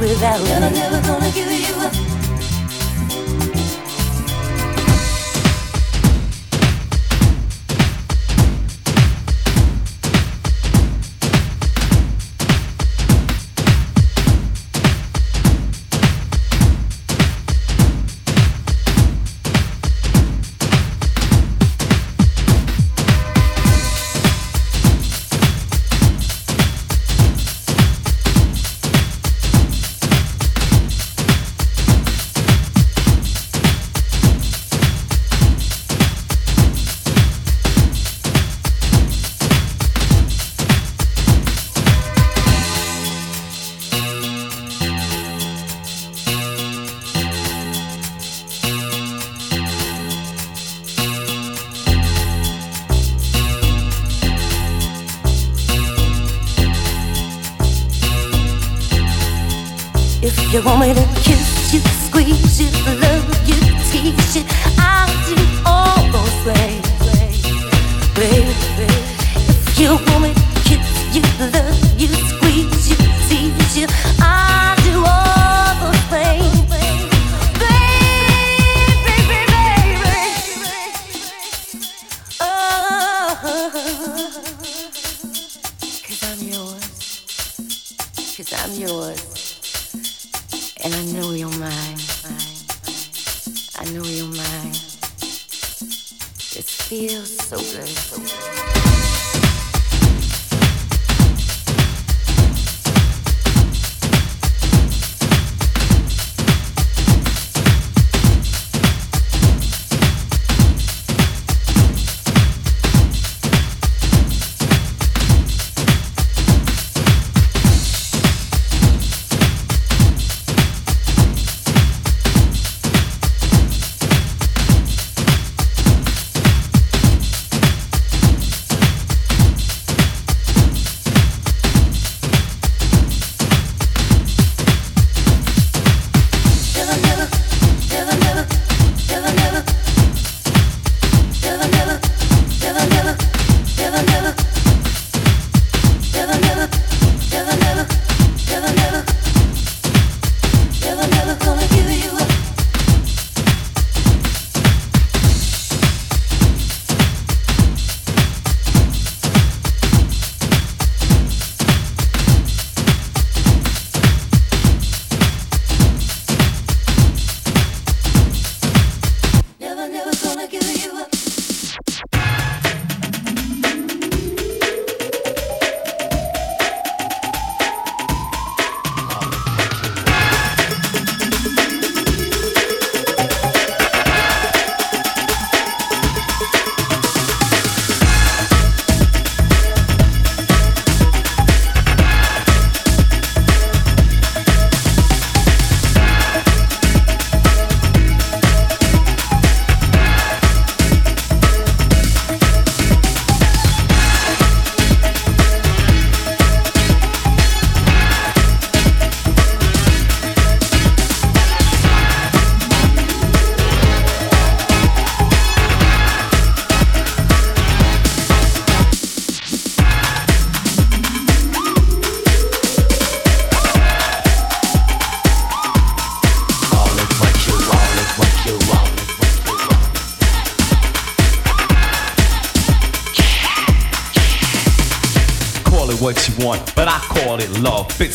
without you. And I'm never gonna give you up.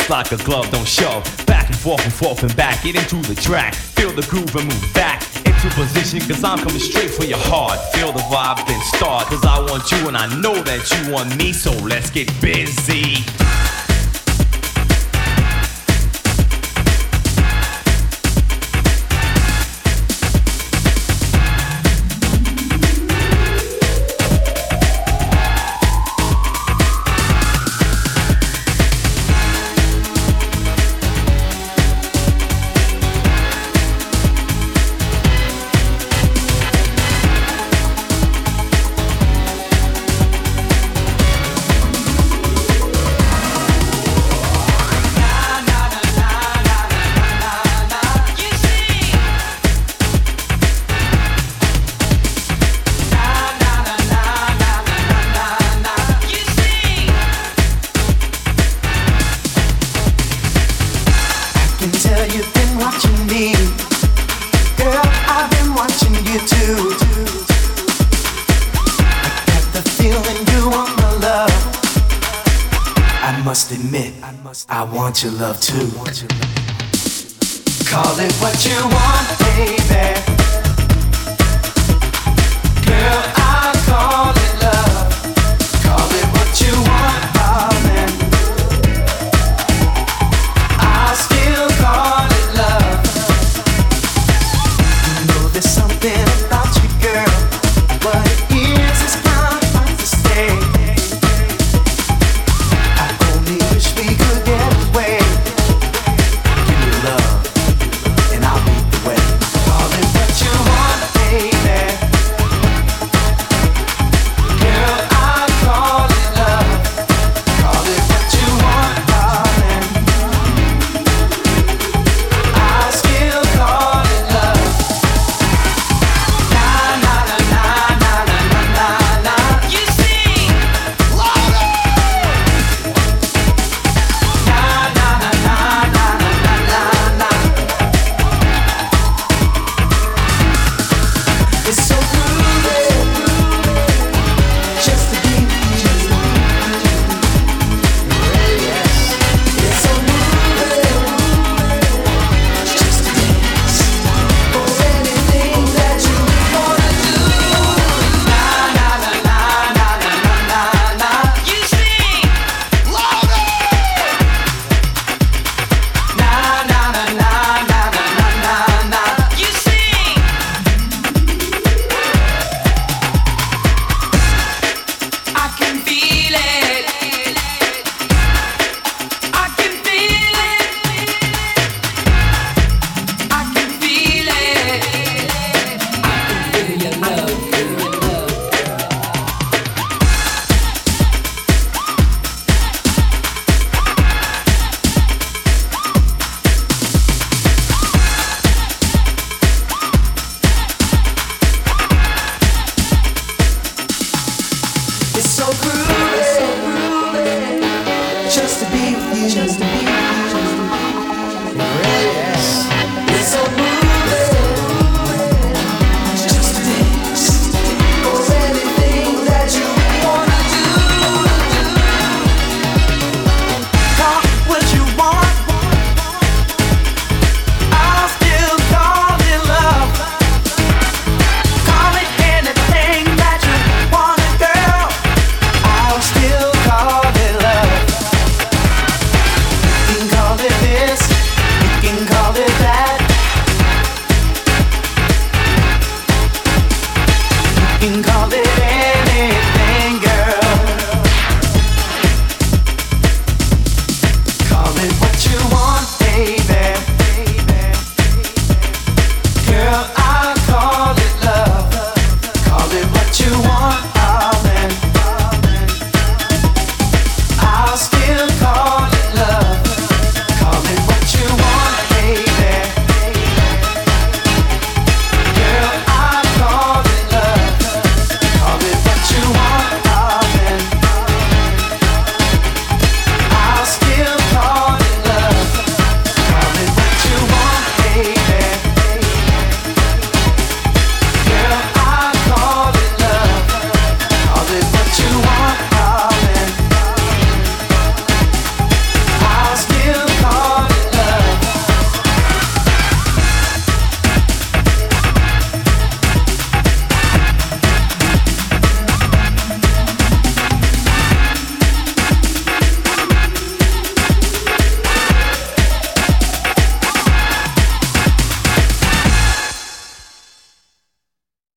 Like a glove, don't shove. Back and forth and forth and back, get into the track. Feel the groove and move back into position, cause I'm coming straight for your heart. Feel the vibe, then start, cause I want you and I know that you want me, so let's get busy. Want your love too. Call it what you want, baby.